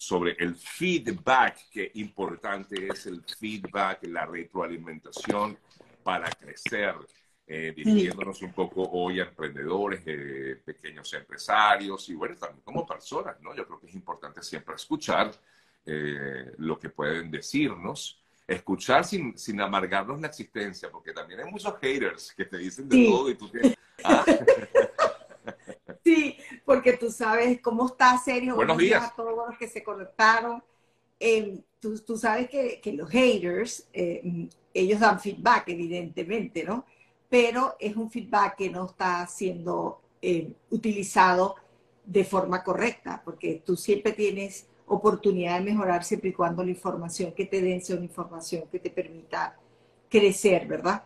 sobre el feedback, que importante es el feedback, la retroalimentación para crecer, eh, dirigiéndonos un poco hoy a emprendedores, eh, pequeños empresarios y bueno, también como personas, ¿no? Yo creo que es importante siempre escuchar eh, lo que pueden decirnos, escuchar sin, sin amargarnos la existencia, porque también hay muchos haters que te dicen de todo y tú tienes... Ah. Sí, porque tú sabes cómo está serio. Buenos días. a todos los que se conectaron. Em, tú, tú, sabes que, que los haters, eh, ellos dan feedback, evidentemente, ¿no? Pero es un feedback que no está siendo eh, utilizado de forma correcta, porque tú siempre tienes oportunidad de mejorar siempre y cuando la información que te den sea una información que te permita crecer, ¿verdad?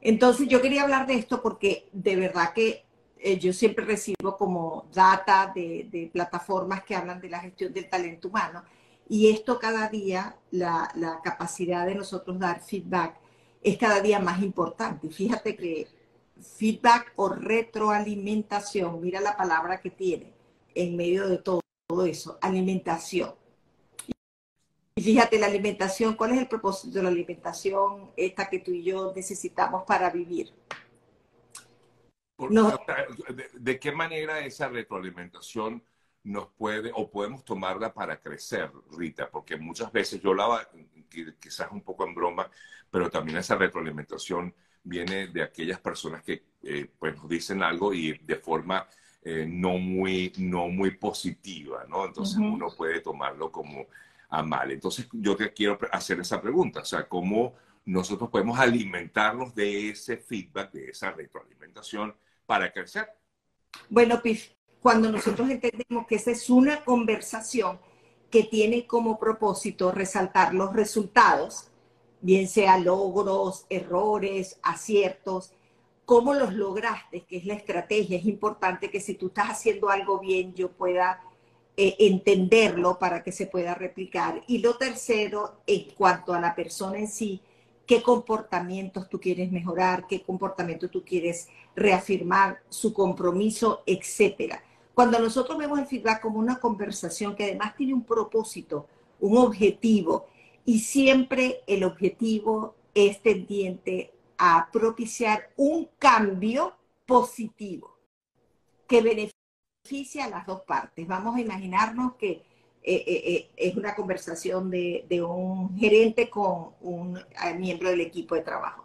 Entonces yo quería hablar de esto porque de verdad que eh, yo siempre recibo como data de, plataformas que hablan de la gestión del talento humano y esto cada día, la, capacidad de nosotros dar feedback es cada día más importante. Fíjate que feedback o retroalimentación, mira la palabra que tiene en medio de todo, todo eso, alimentación. Y fíjate, la alimentación, ¿cuál es el propósito de la alimentación esta que tú y yo necesitamos para vivir? De, qué manera esa retroalimentación nos puede o podemos tomarla para crecer, Rita? Porque muchas veces yo la quizás un poco en broma, pero también esa retroalimentación viene de aquellas personas que eh, pues nos dicen algo y de forma eh, no, muy, no muy positiva, ¿no? Entonces uno puede tomarlo como a mal. Entonces yo te quiero hacer esa pregunta, o sea, ¿cómo nosotros podemos alimentarnos de ese feedback, de esa retroalimentación para crecer. Bueno, Pif, cuando nosotros entendemos que esa es una conversación que tiene como propósito resaltar los resultados, bien sea logros, errores, aciertos, cómo los lograste, que es la estrategia. Es importante que si tú estás haciendo algo bien, yo pueda eh, entenderlo para que se pueda replicar. Y lo tercero, en cuanto a la persona en sí, qué comportamientos tú quieres mejorar, qué comportamiento tú quieres reafirmar, su compromiso, etcétera. Cuando nosotros vemos el feedback como una conversación que además tiene un propósito, un objetivo, y siempre el objetivo es tendiente a propiciar un cambio positivo que beneficie a las dos partes. Vamos a imaginarnos que eh, eh, eh, es una conversación de, un gerente con un miembro del equipo de trabajo.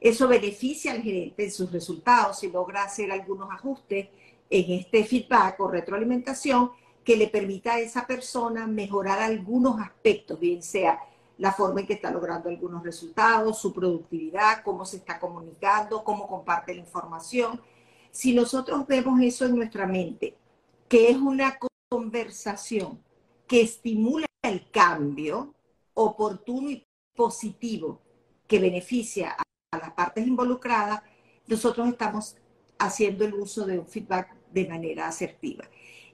Eso beneficia al gerente en sus resultados y logra hacer algunos ajustes en este feedback o retroalimentación que le permita a esa persona mejorar algunos aspectos, bien sea la forma en que está logrando algunos resultados, su productividad, cómo se está comunicando, cómo comparte la información. Si nosotros vemos eso en nuestra mente, que es una conversación que estimula el cambio oportuno y positivo que beneficia a, las partes involucradas, nosotros estamos haciendo el uso de un feedback de manera asertiva.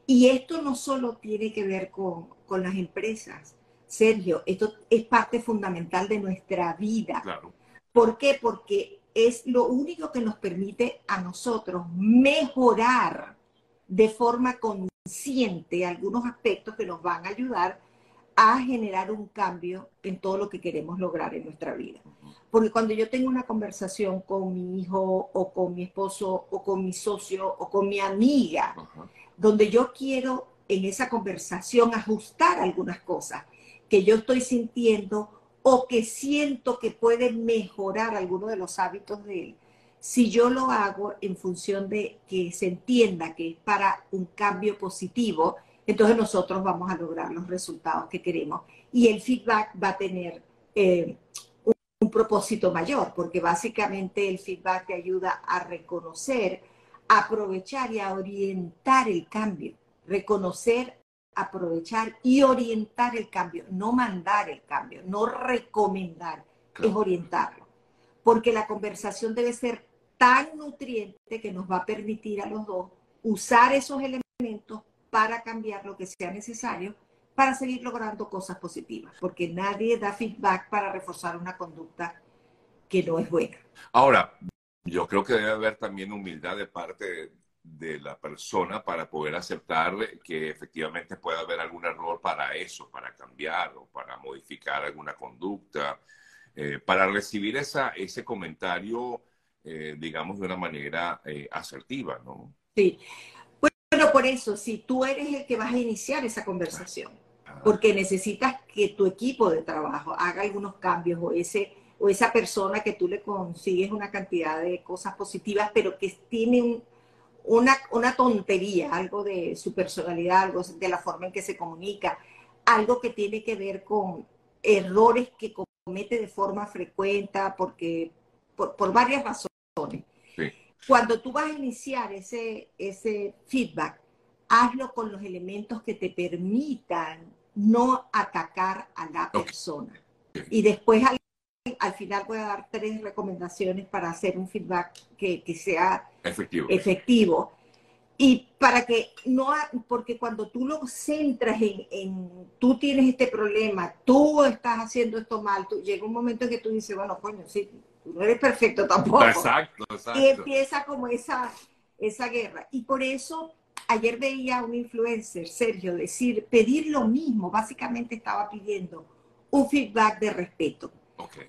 Y esto no solo tiene que ver con, con las empresas, Sergio, esto es parte fundamental de nuestra vida. Claro. ¿Por qué? Porque es lo único que nos permite a nosotros mejorar de forma con siente algunos aspectos que nos van a ayudar a generar un cambio en todo lo que queremos lograr en nuestra vida. Porque cuando yo tengo una conversación con mi hijo o con mi esposo o con mi socio o con mi amiga, donde yo quiero en esa conversación ajustar algunas cosas que yo estoy sintiendo o que siento que pueden mejorar algunos de los hábitos de él, si yo lo hago en función de que se entienda que es para un cambio positivo, entonces nosotros vamos a lograr los resultados que queremos. Y el feedback va a tener eh, un, propósito mayor, porque básicamente el feedback te ayuda a reconocer, aprovechar y a orientar el cambio. Reconocer, aprovechar y orientar el cambio, no mandar el cambio, no recomendar, es orientarlo. Porque la conversación debe ser tan nutriente que nos va a permitir a los dos usar esos elementos para cambiar lo que sea necesario para seguir logrando cosas positivas, porque nadie da feedback para reforzar una conducta que no es buena. Ahora, yo creo que debe haber también humildad de parte de la persona para poder aceptar que efectivamente pueda haber algún error para eso, para cambiar o para modificar alguna conducta, eh, para recibir esa, ese comentario, eh, digamos, de una manera eh, asertiva, ¿no? Sí. Bueno, por eso, si tú eres el que vas a iniciar esa conversación, ah. porque necesitas que tu equipo de trabajo haga algunos cambios o ese o esa persona que tú le consigues una cantidad de cosas positivas, pero que tiene un, una, una tontería, algo de su personalidad, algo de la forma en que se comunica, algo que tiene que ver con errores que comete de forma frecuente, porque, por, varias razones. Cuando tú vas a iniciar ese, ese feedback, hazlo con los elementos que te permitan no atacar a la persona. Y después al al final voy a dar tres recomendaciones para hacer un feedback que, sea efectivo. efectivo. Y para que no, porque cuando tú lo centras en, tú tienes este problema, tú estás haciendo esto mal, tú, llega un momento en que tú dices, bueno, coño, sí, tú no eres perfecto tampoco. Exacto, exacto. Y empieza como esa, esa guerra. Y por eso ayer veía a un influencer, Sergio, decir, pedir lo mismo, básicamente estaba pidiendo un feedback de respeto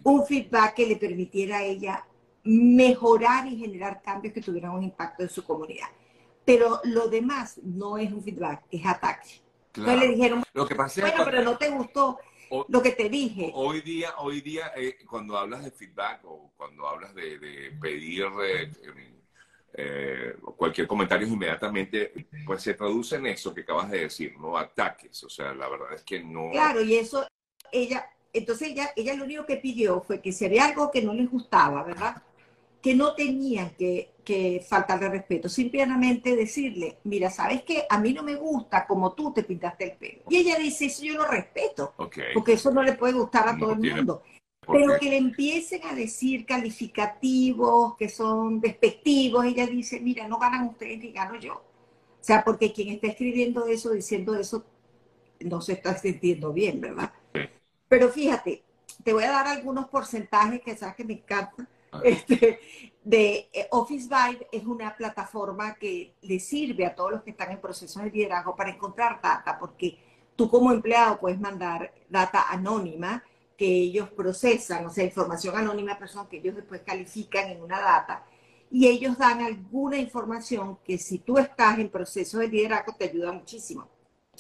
un feedback que le permitiera a ella mejorar y generar cambios que tuvieran un impacto en su comunidad. Pero lo demás no es un feedback, es ataque. Entonces le dijeron, lo que pasa bueno, pero no te gustó lo que te dije. Hoy día, hoy día eh, cuando hablas de feedback o cuando hablas de, pedir eh, eh, cualquier comentario inmediatamente, pues se traduce en eso que acabas de decir, no ataques. O sea, la verdad es que no. Claro, y eso ella entonces ella, ella lo único que pidió fue que si había algo que no les gustaba, ¿verdad? Que no tenían que, que faltarle respeto, simplemente decirle, mira, ¿sabes qué? A mí no me gusta como tú te pintaste el pelo. Y ella dice, eso yo lo respeto, porque eso no le puede gustar a todo el mundo. Pero que le empiecen a decir calificativos que son despectivos, ella dice, mira, no ganan ustedes ni gano yo. O sea, porque quien está escribiendo eso, diciendo eso, no se está sintiendo bien, ¿verdad? Pero fíjate, te voy a dar algunos porcentajes que sabes que me encantan. Este, de eh, Office Vibe es una plataforma que le sirve a todos los que están en proceso de liderazgo para encontrar data, porque tú como empleado puedes mandar data anónima que ellos procesan, o sea, información anónima, personas que ellos después califican en una data, y ellos dan alguna información que si tú estás en proceso de liderazgo te ayuda muchísimo.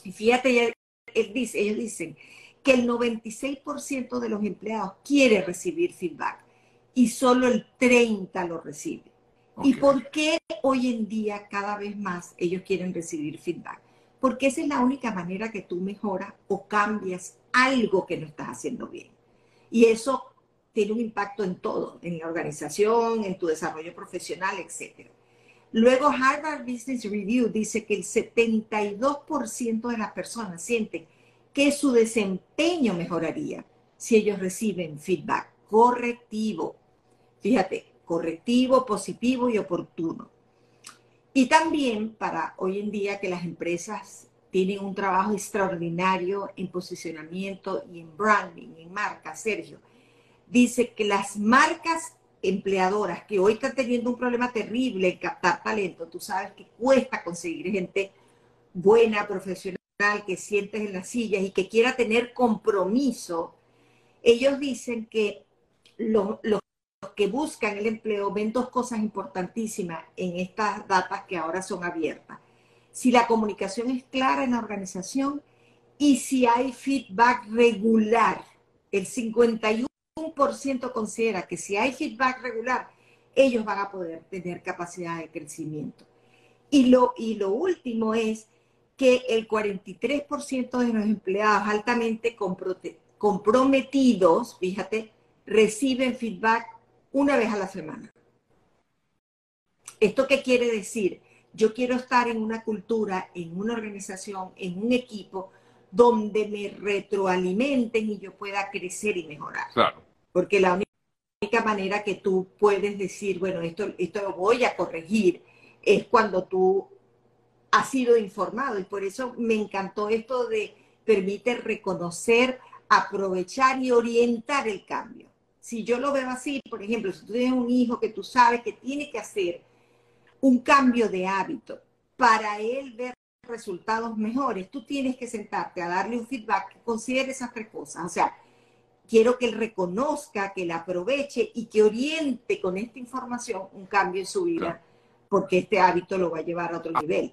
Y fíjate, él dice, ellos dicen que el 96% de los empleados quiere recibir feedback y solo el 30% lo recibe. ¿Y por qué hoy en día cada vez más ellos quieren recibir feedback? Porque esa es la única manera que tú mejoras o cambias algo que no estás haciendo bien. Y eso tiene un impacto en todo, en la organización, en tu desarrollo profesional, etc. Luego Harvard Business Review dice que el 72% de las personas sienten que su desempeño mejoraría si ellos reciben feedback correctivo. Fíjate, correctivo, positivo y oportuno. Y también para hoy en día que las empresas tienen un trabajo extraordinario en posicionamiento y en branding, en marca, Sergio. Dice que las marcas empleadoras que hoy están teniendo un problema terrible en captar talento, tú sabes que cuesta conseguir gente buena, profesional que sientes en las sillas y que quiera tener compromiso, ellos dicen que los, que buscan el empleo ven dos cosas importantísimas en estas datas que ahora son abiertas. Si la comunicación es clara en la organización y si hay feedback regular. El 51% considera que si hay feedback regular, ellos van a poder tener capacidad de crecimiento. Y lo, y lo último es que el 43% de los empleados altamente comprometidos, fíjate, reciben feedback una vez a la semana. ¿Esto qué quiere decir? Yo quiero estar en una cultura, en una organización, en un equipo donde me retroalimenten y yo pueda crecer y mejorar. Claro. Porque la única manera que tú puedes decir, bueno, esto, esto lo voy a corregir, es cuando tú ha sido informado y por eso me encantó esto de permite reconocer, aprovechar y orientar el cambio. Si yo lo veo así, por ejemplo, si tú tienes un hijo que tú sabes que tiene que hacer un cambio de hábito, para él ver resultados mejores, tú tienes que sentarte a darle un feedback que considere esas tres cosas. O sea, quiero que él reconozca, que la aproveche y que oriente con esta información un cambio en su vida, porque este hábito lo va a llevar a otro nivel.